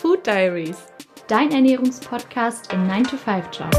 Food Diaries, dein Ernährungspodcast im 9-to-5-Job.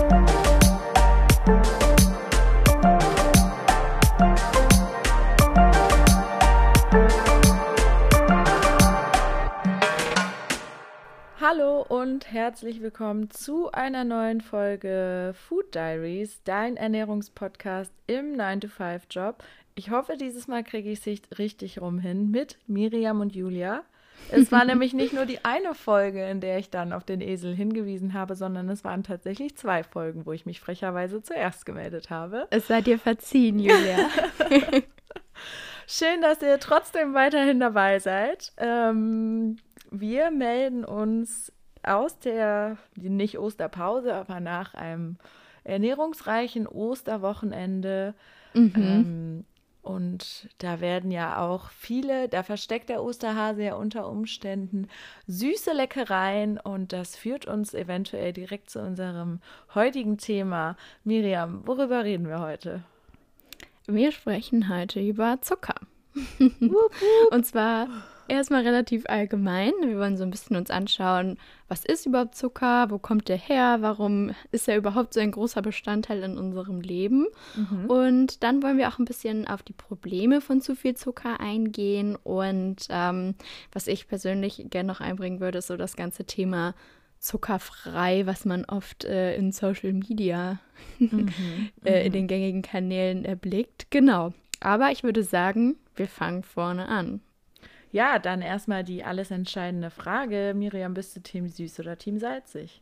Hallo und herzlich willkommen zu einer neuen Folge Food Diaries, dein Ernährungspodcast im 9-to-5-Job. Ich hoffe, dieses Mal kriege ich es richtig rum hin mit Miriam und Julia. Es war nämlich nicht nur die eine Folge, in der ich dann auf den Esel hingewiesen habe, sondern es waren tatsächlich zwei Folgen, wo ich mich frecherweise zuerst gemeldet habe. Es sei dir verziehen, Julia. Schön, dass ihr trotzdem weiterhin dabei seid. Ähm, wir melden uns aus der, nicht Osterpause, aber nach einem ernährungsreichen Osterwochenende. Mhm. Ähm, und da werden ja auch viele, da versteckt der Osterhase ja unter Umständen süße Leckereien und das führt uns eventuell direkt zu unserem heutigen Thema. Miriam, worüber reden wir heute? Wir sprechen heute über Zucker. und zwar erstmal relativ allgemein. Wir wollen so ein bisschen uns anschauen, was ist überhaupt Zucker, wo kommt der her, warum ist er überhaupt so ein großer Bestandteil in unserem Leben. Mhm. Und dann wollen wir auch ein bisschen auf die Probleme von zu viel Zucker eingehen. Und ähm, was ich persönlich gerne noch einbringen würde, ist so das ganze Thema zuckerfrei, was man oft äh, in Social Media mhm. äh, in mhm. den gängigen Kanälen erblickt. Genau. Aber ich würde sagen, wir fangen vorne an. Ja, dann erstmal die alles entscheidende Frage. Miriam, bist du Team süß oder Team salzig?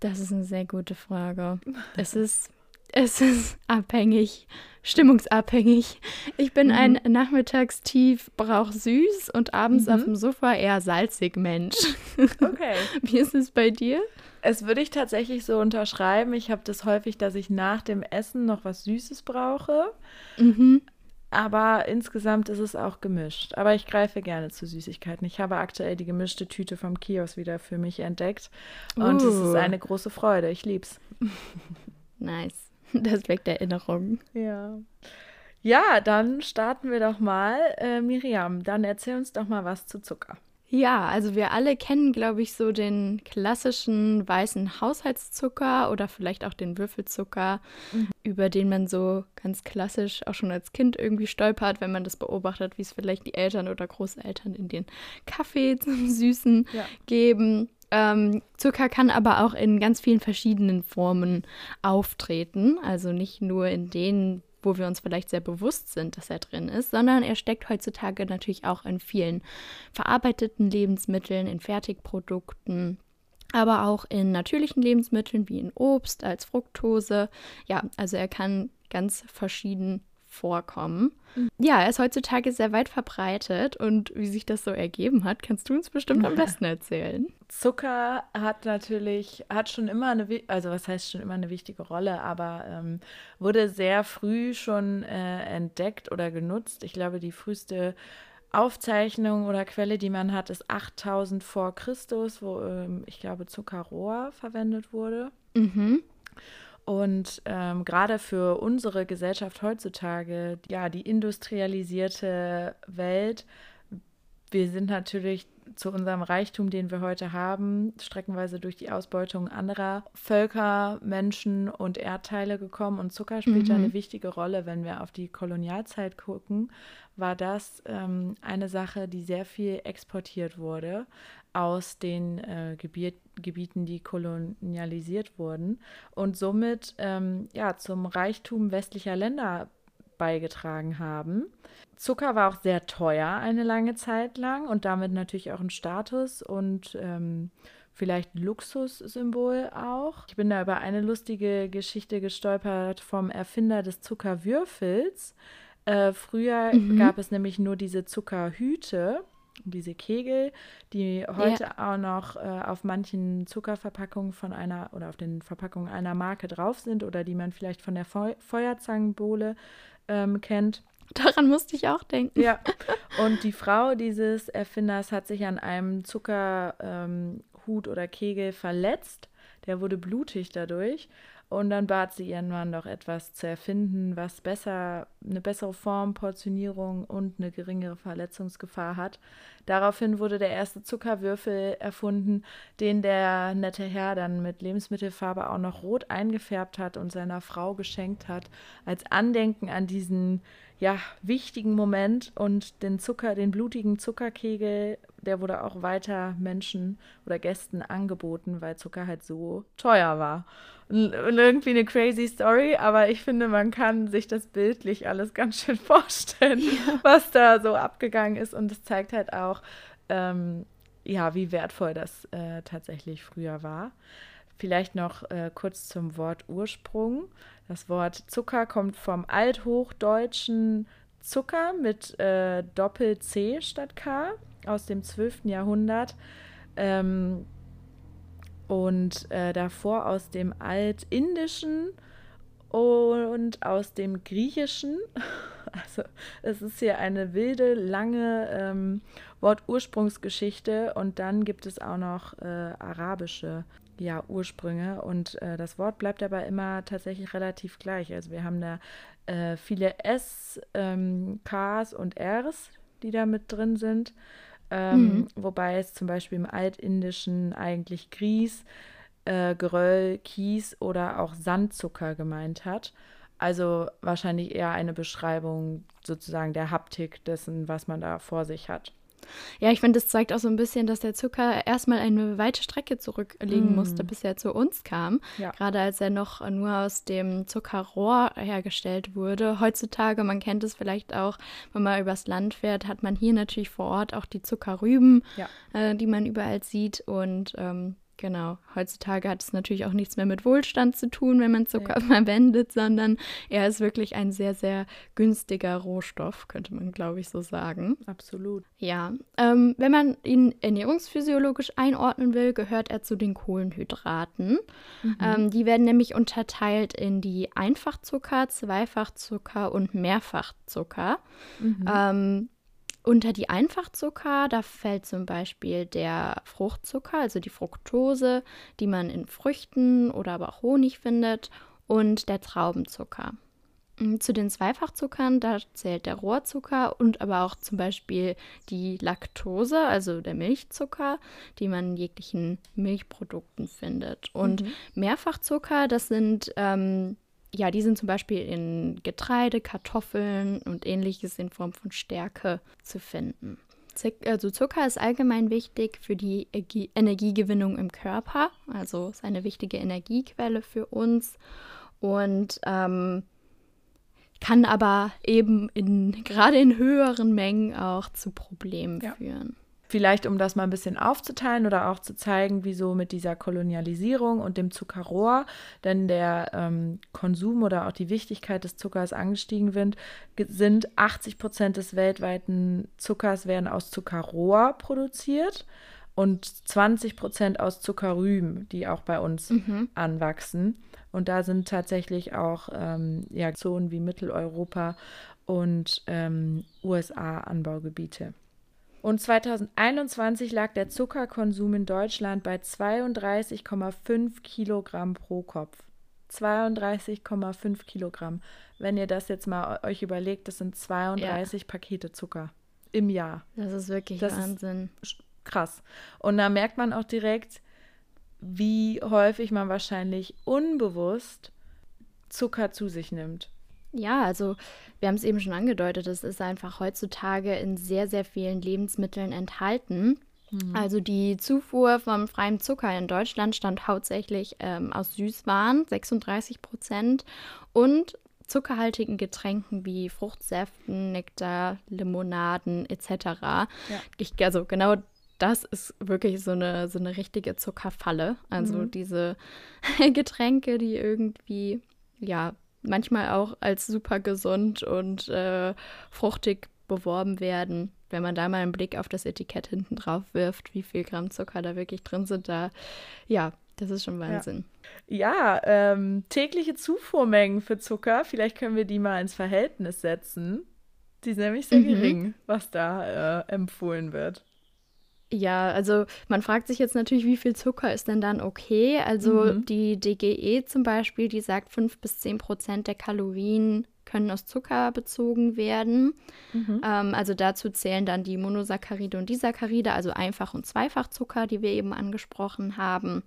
Das ist eine sehr gute Frage. Es ist, es ist abhängig, stimmungsabhängig. Ich bin mhm. ein Nachmittagstief, brauche süß und abends mhm. auf dem Sofa eher salzig Mensch. Okay. Wie ist es bei dir? Es würde ich tatsächlich so unterschreiben. Ich habe das häufig, dass ich nach dem Essen noch was Süßes brauche. Mhm. Aber insgesamt ist es auch gemischt. Aber ich greife gerne zu Süßigkeiten. Ich habe aktuell die gemischte Tüte vom Kiosk wieder für mich entdeckt. Und uh. es ist uh. eine große Freude. Ich lieb's. Nice. Das weckt Erinnerungen. Ja. Ja, dann starten wir doch mal. Äh, Miriam, dann erzähl uns doch mal was zu Zucker. Ja, also wir alle kennen, glaube ich, so den klassischen weißen Haushaltszucker oder vielleicht auch den Würfelzucker, mhm. über den man so ganz klassisch auch schon als Kind irgendwie stolpert, wenn man das beobachtet, wie es vielleicht die Eltern oder Großeltern in den Kaffee zum Süßen ja. geben. Ähm, Zucker kann aber auch in ganz vielen verschiedenen Formen auftreten, also nicht nur in denen, wo wir uns vielleicht sehr bewusst sind, dass er drin ist, sondern er steckt heutzutage natürlich auch in vielen verarbeiteten Lebensmitteln, in Fertigprodukten, aber auch in natürlichen Lebensmitteln wie in Obst als Fructose. Ja, also er kann ganz verschieden vorkommen. Mhm. Ja, er ist heutzutage sehr weit verbreitet und wie sich das so ergeben hat, kannst du uns bestimmt am besten erzählen. Zucker hat natürlich, hat schon immer eine, also was heißt schon immer eine wichtige Rolle, aber ähm, wurde sehr früh schon äh, entdeckt oder genutzt. Ich glaube, die früheste Aufzeichnung oder Quelle, die man hat, ist 8000 vor Christus, wo ähm, ich glaube Zuckerrohr verwendet wurde. Mhm. Und ähm, gerade für unsere Gesellschaft heutzutage, ja, die industrialisierte Welt, wir sind natürlich zu unserem Reichtum, den wir heute haben, streckenweise durch die Ausbeutung anderer Völker, Menschen und Erdteile gekommen. Und Zucker spielt mhm. eine wichtige Rolle, wenn wir auf die Kolonialzeit gucken, war das ähm, eine Sache, die sehr viel exportiert wurde aus den äh, Gebiet, Gebieten, die kolonialisiert wurden und somit ähm, ja, zum Reichtum westlicher Länder beigetragen haben. Zucker war auch sehr teuer eine lange Zeit lang und damit natürlich auch ein Status und ähm, vielleicht Luxussymbol auch. Ich bin da über eine lustige Geschichte gestolpert vom Erfinder des Zuckerwürfels. Äh, früher mhm. gab es nämlich nur diese Zuckerhüte diese Kegel, die heute ja. auch noch äh, auf manchen Zuckerverpackungen von einer oder auf den Verpackungen einer Marke drauf sind oder die man vielleicht von der Feu Feuerzangenbowle ähm, kennt. Daran musste ich auch denken. Ja. Und die Frau dieses Erfinders hat sich an einem Zuckerhut ähm, oder Kegel verletzt. Der wurde blutig dadurch. Und dann bat sie ihren Mann doch etwas zu erfinden, was besser, eine bessere Form, Portionierung und eine geringere Verletzungsgefahr hat. Daraufhin wurde der erste Zuckerwürfel erfunden, den der nette Herr dann mit Lebensmittelfarbe auch noch rot eingefärbt hat und seiner Frau geschenkt hat, als Andenken an diesen ja, wichtigen Moment und den Zucker, den blutigen Zuckerkegel, der wurde auch weiter Menschen oder Gästen angeboten, weil Zucker halt so teuer war. Und, irgendwie eine crazy Story, aber ich finde, man kann sich das bildlich alles ganz schön vorstellen, ja. was da so abgegangen ist. Und es zeigt halt auch, ähm, ja, wie wertvoll das äh, tatsächlich früher war. Vielleicht noch äh, kurz zum Wort Ursprung. Das Wort Zucker kommt vom althochdeutschen Zucker mit äh, Doppel-C statt K aus dem 12. Jahrhundert. Ähm, und äh, davor aus dem Altindischen und aus dem Griechischen. Also es ist hier eine wilde, lange ähm, Wortursprungsgeschichte und dann gibt es auch noch äh, arabische ja, Ursprünge und äh, das Wort bleibt aber immer tatsächlich relativ gleich. Also wir haben da äh, viele S, ähm, Ks und Rs, die da mit drin sind. Ähm, mhm. Wobei es zum Beispiel im Altindischen eigentlich Grieß, äh, Geröll, Kies oder auch Sandzucker gemeint hat. Also wahrscheinlich eher eine Beschreibung sozusagen der Haptik dessen, was man da vor sich hat. Ja, ich finde, das zeigt auch so ein bisschen, dass der Zucker erstmal eine weite Strecke zurücklegen mm. musste, bis er zu uns kam. Ja. Gerade als er noch nur aus dem Zuckerrohr hergestellt wurde. Heutzutage, man kennt es vielleicht auch, wenn man übers Land fährt, hat man hier natürlich vor Ort auch die Zuckerrüben, ja. äh, die man überall sieht. Und ähm, Genau. Heutzutage hat es natürlich auch nichts mehr mit Wohlstand zu tun, wenn man Zucker ja. verwendet, sondern er ist wirklich ein sehr, sehr günstiger Rohstoff, könnte man, glaube ich, so sagen. Absolut. Ja. Ähm, wenn man ihn ernährungsphysiologisch einordnen will, gehört er zu den Kohlenhydraten. Mhm. Ähm, die werden nämlich unterteilt in die Einfachzucker, Zweifachzucker und Mehrfachzucker. Mhm. Ähm, unter die Einfachzucker, da fällt zum Beispiel der Fruchtzucker, also die Fructose, die man in Früchten oder aber auch Honig findet, und der Traubenzucker. Mm, zu den Zweifachzuckern, da zählt der Rohrzucker und aber auch zum Beispiel die Laktose, also der Milchzucker, die man in jeglichen Milchprodukten findet. Und mhm. Mehrfachzucker, das sind ähm, ja, die sind zum Beispiel in Getreide, Kartoffeln und ähnliches in Form von Stärke zu finden. Also Zucker ist allgemein wichtig für die Energiegewinnung im Körper, also ist eine wichtige Energiequelle für uns und ähm, kann aber eben in, gerade in höheren Mengen auch zu Problemen ja. führen. Vielleicht, um das mal ein bisschen aufzuteilen oder auch zu zeigen, wieso mit dieser Kolonialisierung und dem Zuckerrohr denn der ähm, Konsum oder auch die Wichtigkeit des Zuckers angestiegen sind, sind 80 Prozent des weltweiten Zuckers werden aus Zuckerrohr produziert und 20 Prozent aus Zuckerrüben, die auch bei uns mhm. anwachsen. Und da sind tatsächlich auch ähm, ja, Zonen wie Mitteleuropa und ähm, USA-Anbaugebiete. Und 2021 lag der Zuckerkonsum in Deutschland bei 32,5 Kilogramm pro Kopf. 32,5 Kilogramm. Wenn ihr das jetzt mal euch überlegt, das sind 32 ja. Pakete Zucker im Jahr. Das ist wirklich das Wahnsinn. Ist krass. Und da merkt man auch direkt, wie häufig man wahrscheinlich unbewusst Zucker zu sich nimmt. Ja, also wir haben es eben schon angedeutet, es ist einfach heutzutage in sehr, sehr vielen Lebensmitteln enthalten. Mhm. Also die Zufuhr von freiem Zucker in Deutschland stand hauptsächlich ähm, aus Süßwaren, 36 Prozent, und zuckerhaltigen Getränken wie Fruchtsäften, Nektar, Limonaden etc. Ja. Ich, also genau das ist wirklich so eine, so eine richtige Zuckerfalle. Also mhm. diese Getränke, die irgendwie ja manchmal auch als super gesund und äh, fruchtig beworben werden. Wenn man da mal einen Blick auf das Etikett hinten drauf wirft, wie viel Gramm Zucker da wirklich drin sind, da, ja, das ist schon Wahnsinn. Ja, ja ähm, tägliche Zufuhrmengen für Zucker, vielleicht können wir die mal ins Verhältnis setzen. Die sind nämlich sehr mhm. gering, was da äh, empfohlen wird. Ja, also man fragt sich jetzt natürlich, wie viel Zucker ist denn dann okay? Also mhm. die DGE zum Beispiel, die sagt, 5 bis 10 Prozent der Kalorien können aus Zucker bezogen werden. Mhm. Ähm, also dazu zählen dann die Monosaccharide und Disaccharide, also Einfach- und Zweifachzucker, die wir eben angesprochen haben.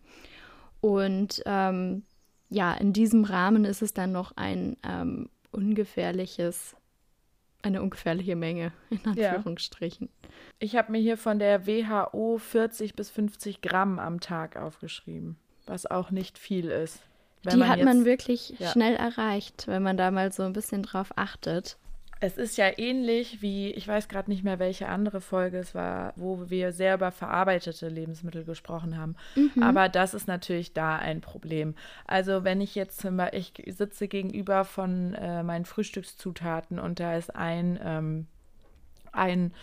Und ähm, ja, in diesem Rahmen ist es dann noch ein ähm, ungefährliches eine ungefährliche Menge, in Anführungsstrichen. Ja. Ich habe mir hier von der WHO 40 bis 50 Gramm am Tag aufgeschrieben, was auch nicht viel ist. Die man hat jetzt, man wirklich ja. schnell erreicht, wenn man da mal so ein bisschen drauf achtet. Es ist ja ähnlich wie, ich weiß gerade nicht mehr, welche andere Folge es war, wo wir sehr über verarbeitete Lebensmittel gesprochen haben. Mhm. Aber das ist natürlich da ein Problem. Also wenn ich jetzt zum Beispiel, ich sitze gegenüber von äh, meinen Frühstückszutaten und da ist ein, ähm, ein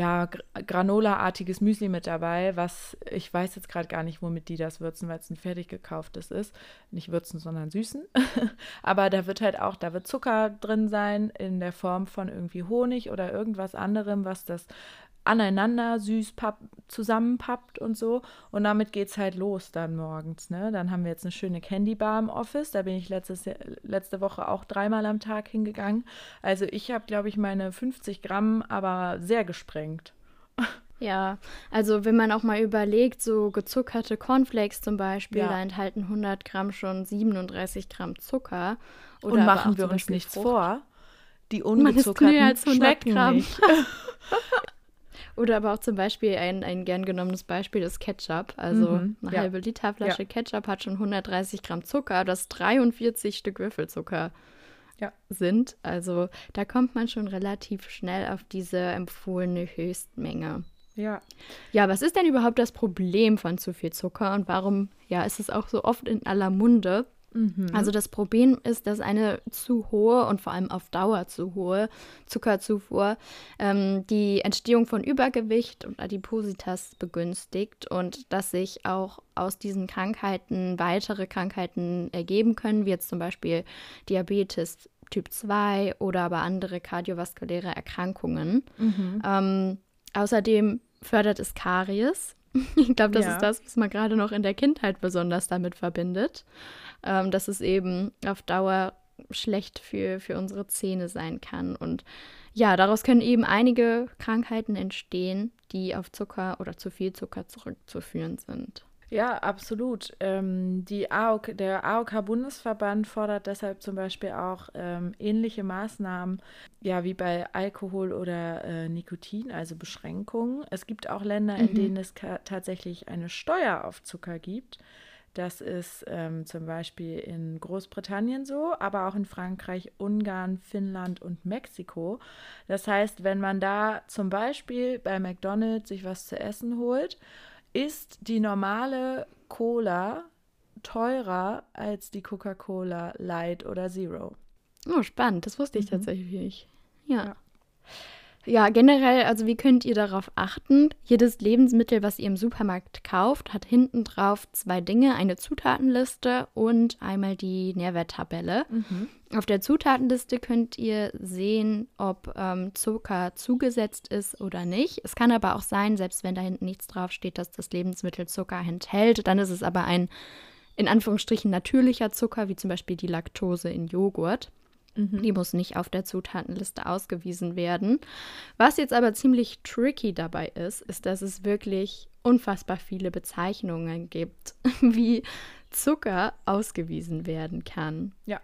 ja, Granola-artiges Müsli mit dabei, was ich weiß jetzt gerade gar nicht, womit die das würzen, weil es ein fertig gekauftes ist. Nicht würzen, sondern süßen. Aber da wird halt auch, da wird Zucker drin sein in der Form von irgendwie Honig oder irgendwas anderem, was das aneinander süß papp, zusammenpappt und so. Und damit geht es halt los dann morgens. Ne? Dann haben wir jetzt eine schöne Candy Bar im Office. Da bin ich letztes, letzte Woche auch dreimal am Tag hingegangen. Also ich habe, glaube ich, meine 50 Gramm aber sehr gesprengt. Ja, also wenn man auch mal überlegt, so gezuckerte Cornflakes zum Beispiel, ja. da enthalten 100 Gramm schon 37 Gramm Zucker. Und machen wir uns nichts Frucht. vor. Die ungezuckerten schmecken Gramm. nicht. Oder aber auch zum Beispiel ein, ein gern genommenes Beispiel ist Ketchup. Also mhm, eine ja. halbe Literflasche ja. Ketchup hat schon 130 Gramm Zucker, das 43 Stück Würfelzucker ja. sind. Also da kommt man schon relativ schnell auf diese empfohlene Höchstmenge. Ja. Ja, was ist denn überhaupt das Problem von zu viel Zucker und warum ja, ist es auch so oft in aller Munde? Mhm. Also das Problem ist, dass eine zu hohe und vor allem auf Dauer zu hohe Zuckerzufuhr ähm, die Entstehung von Übergewicht und Adipositas begünstigt und dass sich auch aus diesen Krankheiten weitere Krankheiten ergeben können, wie jetzt zum Beispiel Diabetes Typ 2 oder aber andere kardiovaskuläre Erkrankungen. Mhm. Ähm, außerdem fördert es Karies. Ich glaube, das ja. ist das, was man gerade noch in der Kindheit besonders damit verbindet ähm, dass es eben auf Dauer schlecht für, für unsere Zähne sein kann. Und ja, daraus können eben einige Krankheiten entstehen, die auf Zucker oder zu viel Zucker zurückzuführen sind. Ja, absolut. Ähm, die AOK, der AOK-Bundesverband fordert deshalb zum Beispiel auch ähm, ähnliche Maßnahmen, ja, wie bei Alkohol oder äh, Nikotin, also Beschränkungen. Es gibt auch Länder, in mhm. denen es tatsächlich eine Steuer auf Zucker gibt. Das ist ähm, zum Beispiel in Großbritannien so, aber auch in Frankreich, Ungarn, Finnland und Mexiko. Das heißt, wenn man da zum Beispiel bei McDonald's sich was zu essen holt, ist die normale Cola teurer als die Coca-Cola Light oder Zero. Oh, spannend. Das wusste ich mhm. tatsächlich nicht. ja. ja. Ja, generell, also wie könnt ihr darauf achten? Jedes Lebensmittel, was ihr im Supermarkt kauft, hat hinten drauf zwei Dinge, eine Zutatenliste und einmal die Nährwerttabelle. Mhm. Auf der Zutatenliste könnt ihr sehen, ob ähm, Zucker zugesetzt ist oder nicht. Es kann aber auch sein, selbst wenn da hinten nichts draufsteht, dass das Lebensmittel Zucker enthält, dann ist es aber ein in Anführungsstrichen natürlicher Zucker, wie zum Beispiel die Laktose in Joghurt. Mhm. Die muss nicht auf der Zutatenliste ausgewiesen werden. Was jetzt aber ziemlich tricky dabei ist, ist, dass es wirklich unfassbar viele Bezeichnungen gibt, wie Zucker ausgewiesen werden kann. Ja.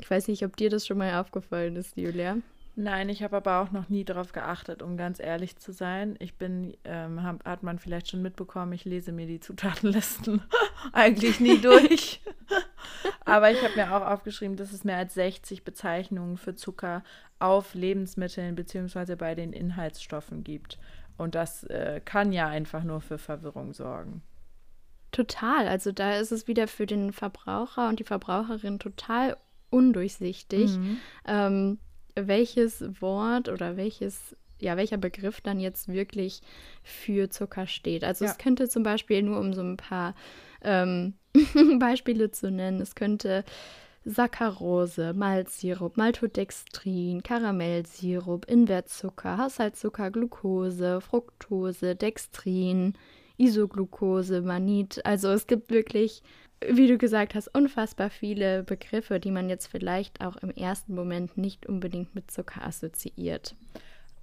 Ich weiß nicht, ob dir das schon mal aufgefallen ist, Julia. Nein, ich habe aber auch noch nie darauf geachtet, um ganz ehrlich zu sein. Ich bin, ähm, hab, hat man vielleicht schon mitbekommen, ich lese mir die Zutatenlisten eigentlich nie durch. aber ich habe mir auch aufgeschrieben, dass es mehr als 60 Bezeichnungen für Zucker auf Lebensmitteln bzw. bei den Inhaltsstoffen gibt. Und das äh, kann ja einfach nur für Verwirrung sorgen. Total. Also da ist es wieder für den Verbraucher und die Verbraucherin total undurchsichtig. Mhm. Ähm, welches Wort oder welches, ja, welcher Begriff dann jetzt wirklich für Zucker steht. Also ja. es könnte zum Beispiel nur um so ein paar ähm, Beispiele zu nennen, es könnte Saccharose, Malzsirup, Maltodextrin, Karamellsirup, Invertzucker, Haushaltszucker, Glucose, Fructose, Dextrin, Isoglucose, Manit. Also es gibt wirklich, wie du gesagt hast, unfassbar viele Begriffe, die man jetzt vielleicht auch im ersten Moment nicht unbedingt mit Zucker assoziiert.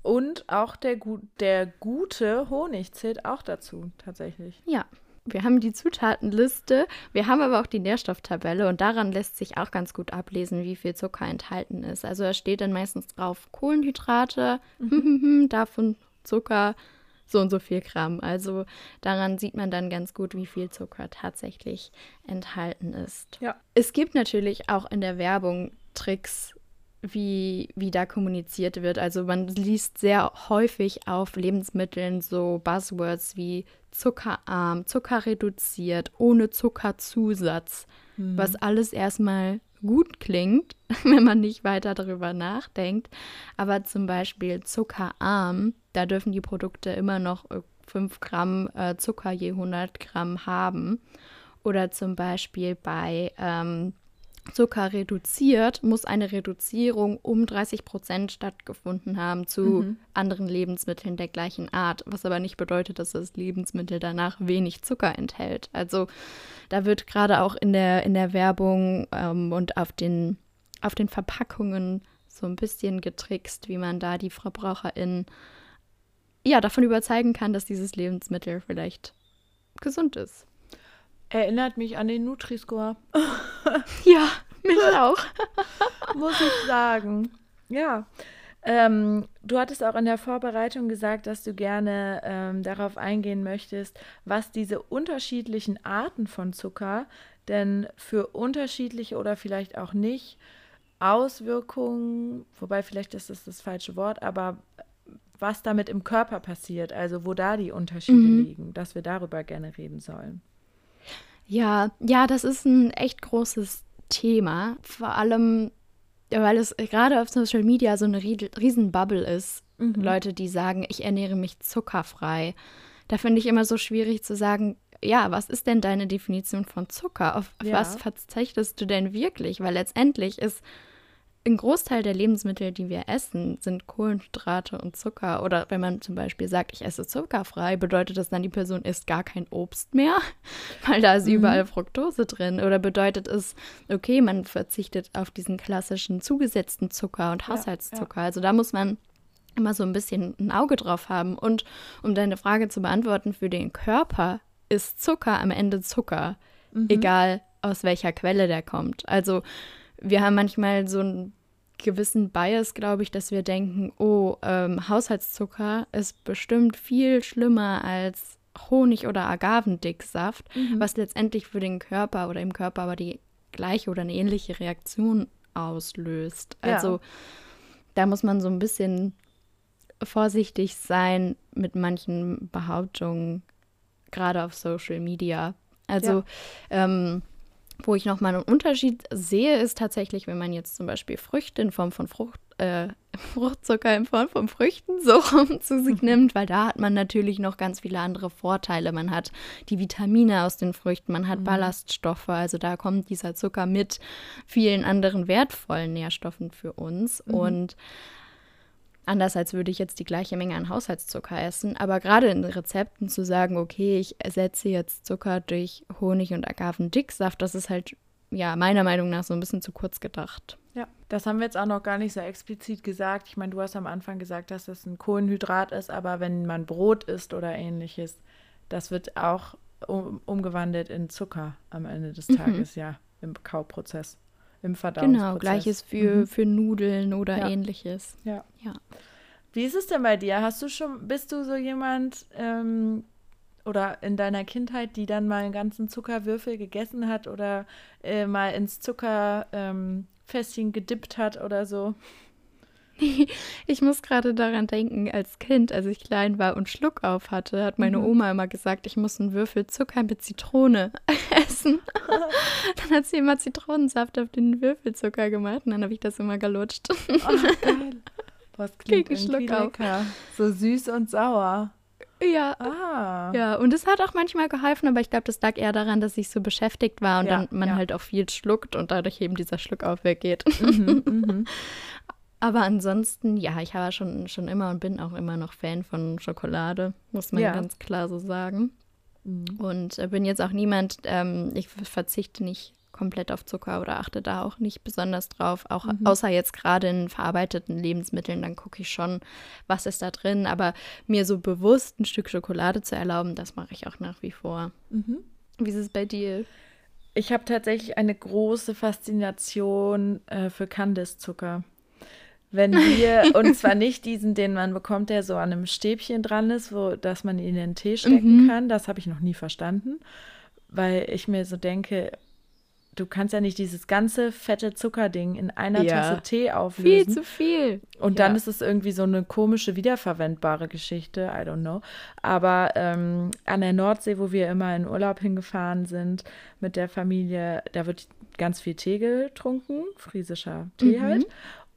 Und auch der, der gute Honig zählt auch dazu, tatsächlich. Ja, wir haben die Zutatenliste, wir haben aber auch die Nährstofftabelle und daran lässt sich auch ganz gut ablesen, wie viel Zucker enthalten ist. Also da steht dann meistens drauf Kohlenhydrate, mhm. davon Zucker so und so viel Gramm. Also daran sieht man dann ganz gut, wie viel Zucker tatsächlich enthalten ist. Ja. Es gibt natürlich auch in der Werbung Tricks, wie, wie da kommuniziert wird. Also man liest sehr häufig auf Lebensmitteln so Buzzwords wie zuckerarm, zuckerreduziert, ohne Zuckerzusatz, mhm. was alles erstmal gut klingt, wenn man nicht weiter darüber nachdenkt. Aber zum Beispiel zuckerarm, da dürfen die Produkte immer noch 5 Gramm äh, Zucker je 100 Gramm haben. Oder zum Beispiel bei ähm, Zucker reduziert, muss eine Reduzierung um 30 Prozent stattgefunden haben zu mhm. anderen Lebensmitteln der gleichen Art, was aber nicht bedeutet, dass das Lebensmittel danach wenig Zucker enthält. Also da wird gerade auch in der, in der Werbung ähm, und auf den, auf den Verpackungen so ein bisschen getrickst, wie man da die VerbraucherInnen ja, davon überzeugen kann, dass dieses Lebensmittel vielleicht gesund ist. Erinnert mich an den Nutri-Score. ja, mich auch. Muss ich sagen. Ja. Ähm, du hattest auch in der Vorbereitung gesagt, dass du gerne ähm, darauf eingehen möchtest, was diese unterschiedlichen Arten von Zucker denn für unterschiedliche oder vielleicht auch nicht Auswirkungen, wobei vielleicht ist das das falsche Wort, aber was damit im Körper passiert, also wo da die Unterschiede mhm. liegen, dass wir darüber gerne reden sollen. Ja, ja, das ist ein echt großes Thema. Vor allem, weil es gerade auf Social Media so eine riesen Bubble ist. Mhm. Leute, die sagen, ich ernähre mich zuckerfrei. Da finde ich immer so schwierig zu sagen, ja, was ist denn deine Definition von Zucker? Auf, auf ja. was verzichtest du denn wirklich? Weil letztendlich ist ein Großteil der Lebensmittel, die wir essen, sind Kohlenhydrate und Zucker. Oder wenn man zum Beispiel sagt, ich esse zuckerfrei, bedeutet das dann, die Person isst gar kein Obst mehr, weil da ist mhm. überall Fructose drin. Oder bedeutet es, okay, man verzichtet auf diesen klassischen zugesetzten Zucker und Haushaltszucker. Ja, ja. Also da muss man immer so ein bisschen ein Auge drauf haben. Und um deine Frage zu beantworten, für den Körper ist Zucker am Ende Zucker, mhm. egal aus welcher Quelle der kommt. Also wir haben manchmal so einen gewissen Bias, glaube ich, dass wir denken, oh, ähm, Haushaltszucker ist bestimmt viel schlimmer als Honig oder Agavendicksaft, mhm. was letztendlich für den Körper oder im Körper aber die gleiche oder eine ähnliche Reaktion auslöst. Ja. Also da muss man so ein bisschen vorsichtig sein mit manchen Behauptungen, gerade auf Social Media. Also ja. ähm, wo ich nochmal einen Unterschied sehe, ist tatsächlich, wenn man jetzt zum Beispiel Früchte in Form von Frucht, äh, Fruchtzucker in Form von Früchten so rum zu sich nimmt, weil da hat man natürlich noch ganz viele andere Vorteile. Man hat die Vitamine aus den Früchten, man hat mhm. Ballaststoffe, also da kommt dieser Zucker mit vielen anderen wertvollen Nährstoffen für uns. Mhm. Und Anders als würde ich jetzt die gleiche Menge an Haushaltszucker essen. Aber gerade in Rezepten zu sagen, okay, ich ersetze jetzt Zucker durch Honig und Agavendicksaft, das ist halt ja meiner Meinung nach so ein bisschen zu kurz gedacht. Ja, das haben wir jetzt auch noch gar nicht so explizit gesagt. Ich meine, du hast am Anfang gesagt, dass das ein Kohlenhydrat ist, aber wenn man Brot isst oder ähnliches, das wird auch um, umgewandelt in Zucker am Ende des mhm. Tages, mhm. ja, im Kauprozess im Verdauungsprozess. Genau, gleiches für, mhm. für Nudeln oder ja. ähnliches. Ja. ja. Wie ist es denn bei dir? Hast du schon, bist du so jemand ähm, oder in deiner Kindheit, die dann mal einen ganzen Zuckerwürfel gegessen hat oder äh, mal ins Zuckerfässchen ähm, gedippt hat oder so? Ich muss gerade daran denken, als Kind, als ich klein war und Schluck auf hatte, hat meine mhm. Oma immer gesagt, ich muss einen Würfel Zucker mit Zitrone essen. dann hat sie immer Zitronensaft auf den Würfelzucker gemacht und dann habe ich das immer gelutscht. Oh, geil. Was klingt Gegen irgendwie lecker. So süß und sauer. Ja. Ah. Ja, und es hat auch manchmal geholfen, aber ich glaube, das lag eher daran, dass ich so beschäftigt war und Ja, dann man ja. halt auch viel schluckt und dadurch eben dieser Schluck auch weggeht. Mhm, mhm. Aber ansonsten, ja, ich war schon, schon immer und bin auch immer noch Fan von Schokolade, muss man Ja. ganz klar so sagen. Mhm. Und äh, bin jetzt auch niemand, ähm, ich verzichte nicht komplett auf Zucker oder achte da auch nicht besonders drauf. Auch Mhm. außer jetzt gerade in verarbeiteten Lebensmitteln, dann gucke ich schon, was ist da drin. Aber mir so bewusst ein Stück Schokolade zu erlauben, das mache ich auch nach wie vor. Mhm. Wie ist es bei dir? Ich habe tatsächlich eine große Faszination äh, für Kandiszucker. Wenn wir, und zwar nicht diesen, den man bekommt, der so an einem Stäbchen dran ist, wo, dass man ihn in den Tee stecken Mhm. kann, das habe ich noch nie verstanden, weil ich mir so denke, du kannst ja nicht dieses ganze fette Zuckerding in einer Ja. Tasse Tee Viel auflösen. zu viel. Und dann Ja. ist es irgendwie so eine komische, wiederverwendbare Geschichte. I don't know. Aber ähm, an der Nordsee, wo wir immer in Urlaub hingefahren sind mit der Familie, da wird ganz viel Tee getrunken, friesischer Tee Mhm. halt.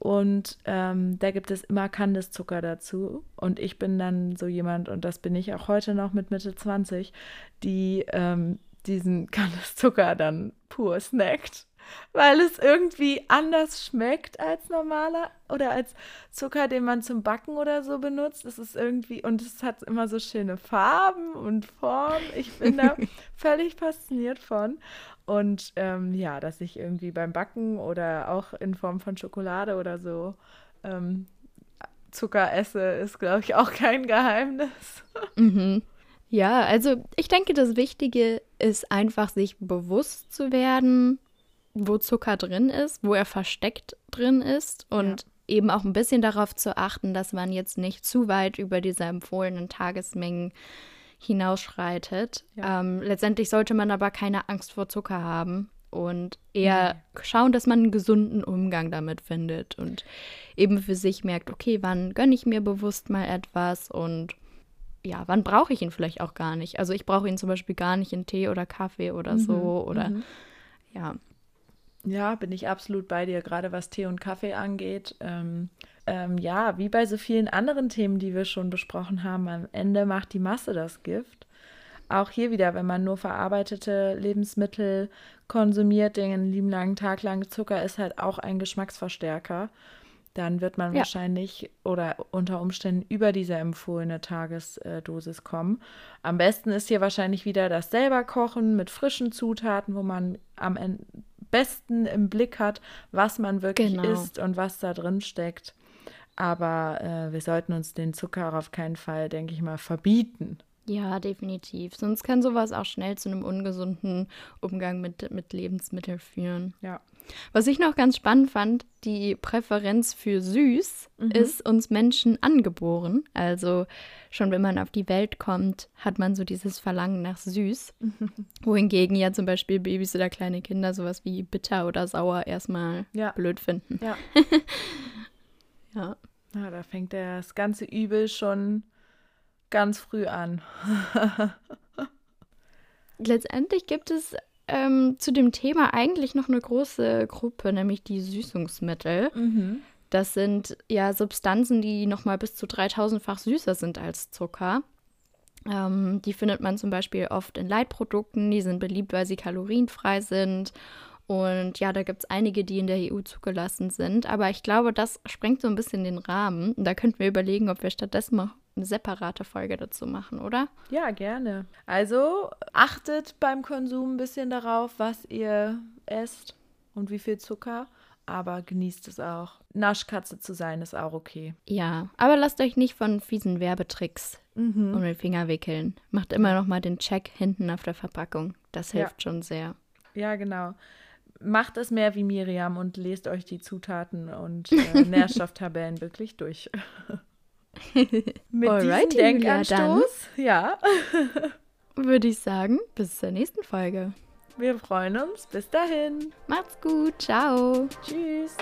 Und ähm, da gibt es immer Kandiszucker dazu. Und ich bin dann so jemand, und das bin ich auch heute noch mit Mitte 20, die ähm, diesen Kandiszucker dann pur snackt. Weil es irgendwie anders schmeckt als normaler oder als Zucker, den man zum Backen oder so benutzt. Es ist irgendwie, und es hat immer so schöne Farben und Formen. Ich bin da völlig fasziniert von. Und ähm, ja, dass ich irgendwie beim Backen oder auch in Form von Schokolade oder so ähm, Zucker esse, ist, glaube ich, auch kein Geheimnis. Mhm. Ja, also ich denke, das Wichtige ist einfach, sich bewusst zu werden, wo Zucker drin ist, wo er versteckt drin ist und eben auch ein bisschen darauf zu achten, dass man jetzt nicht zu weit über diese empfohlenen Tagesmengen hinausschreitet. Ja. Ähm, letztendlich sollte man aber keine Angst vor Zucker haben und eher schauen, dass man einen gesunden Umgang damit findet und eben für sich merkt, okay, wann gönne ich mir bewusst mal etwas und ja, wann brauche ich ihn vielleicht auch gar nicht? Also ich brauche ihn zum Beispiel gar nicht in Tee oder Kaffee oder so oder mhm. ja. Ja, bin ich absolut bei dir, gerade was Tee und Kaffee angeht. Ähm, ähm, ja, wie bei so vielen anderen Themen, die wir schon besprochen haben, am Ende macht die Masse das Gift. Auch hier wieder, wenn man nur verarbeitete Lebensmittel konsumiert, den einen lieben langen Tag lang Zucker ist halt auch ein Geschmacksverstärker, dann wird man Ja. wahrscheinlich oder unter Umständen über diese empfohlene Tagesdosis kommen. Am besten ist hier wahrscheinlich wieder das selber kochen mit frischen Zutaten, wo man am en- besten im Blick hat, was man wirklich Genau. isst und was da drin steckt. Aber äh, wir sollten uns den Zucker auf keinen Fall, denke ich mal, verbieten. Ja, definitiv. Sonst kann sowas auch schnell zu einem ungesunden Umgang mit, mit Lebensmitteln führen. Ja. Was ich noch ganz spannend fand, die Präferenz für süß ist uns Menschen angeboren. Also schon wenn man auf die Welt kommt, hat man so dieses Verlangen nach süß. Wohingegen ja zum Beispiel Babys oder kleine Kinder sowas wie bitter oder sauer erstmal Ja. blöd finden. Ja. Ja. ja, da fängt das ganze Übel schon ganz früh an. Letztendlich gibt es ähm, zu dem Thema eigentlich noch eine große Gruppe, nämlich die Süßungsmittel. Das sind ja Substanzen, die nochmal bis zu 3000-fach süßer sind als Zucker. Ähm, die findet man zum Beispiel oft in Leitprodukten. Die sind beliebt, weil sie kalorienfrei sind. Und ja, da gibt es einige, die in der EU zugelassen sind. Aber ich glaube, das sprengt so ein bisschen den Rahmen. Und da könnten wir überlegen, ob wir stattdessen noch eine separate Folge dazu machen, oder? Ja, gerne. Also achtet beim Konsum ein bisschen darauf, was ihr esst und wie viel Zucker, aber genießt es auch. Naschkatze zu sein ist auch okay. Ja, aber lasst euch nicht von fiesen Werbetricks Mhm. um den Finger wickeln. Macht immer noch mal den Check hinten auf der Verpackung. Das Ja. hilft schon sehr. Ja, genau. Macht es mehr wie Miriam und lest euch die Zutaten und äh, Nährstofftabellen wirklich durch. Mit Alrighty, diesem Denkanstoß, ja, Würde ich sagen, bis zur nächsten Folge. wir freuen uns. Bis dahin. Macht's gut, ciao. Tschüss.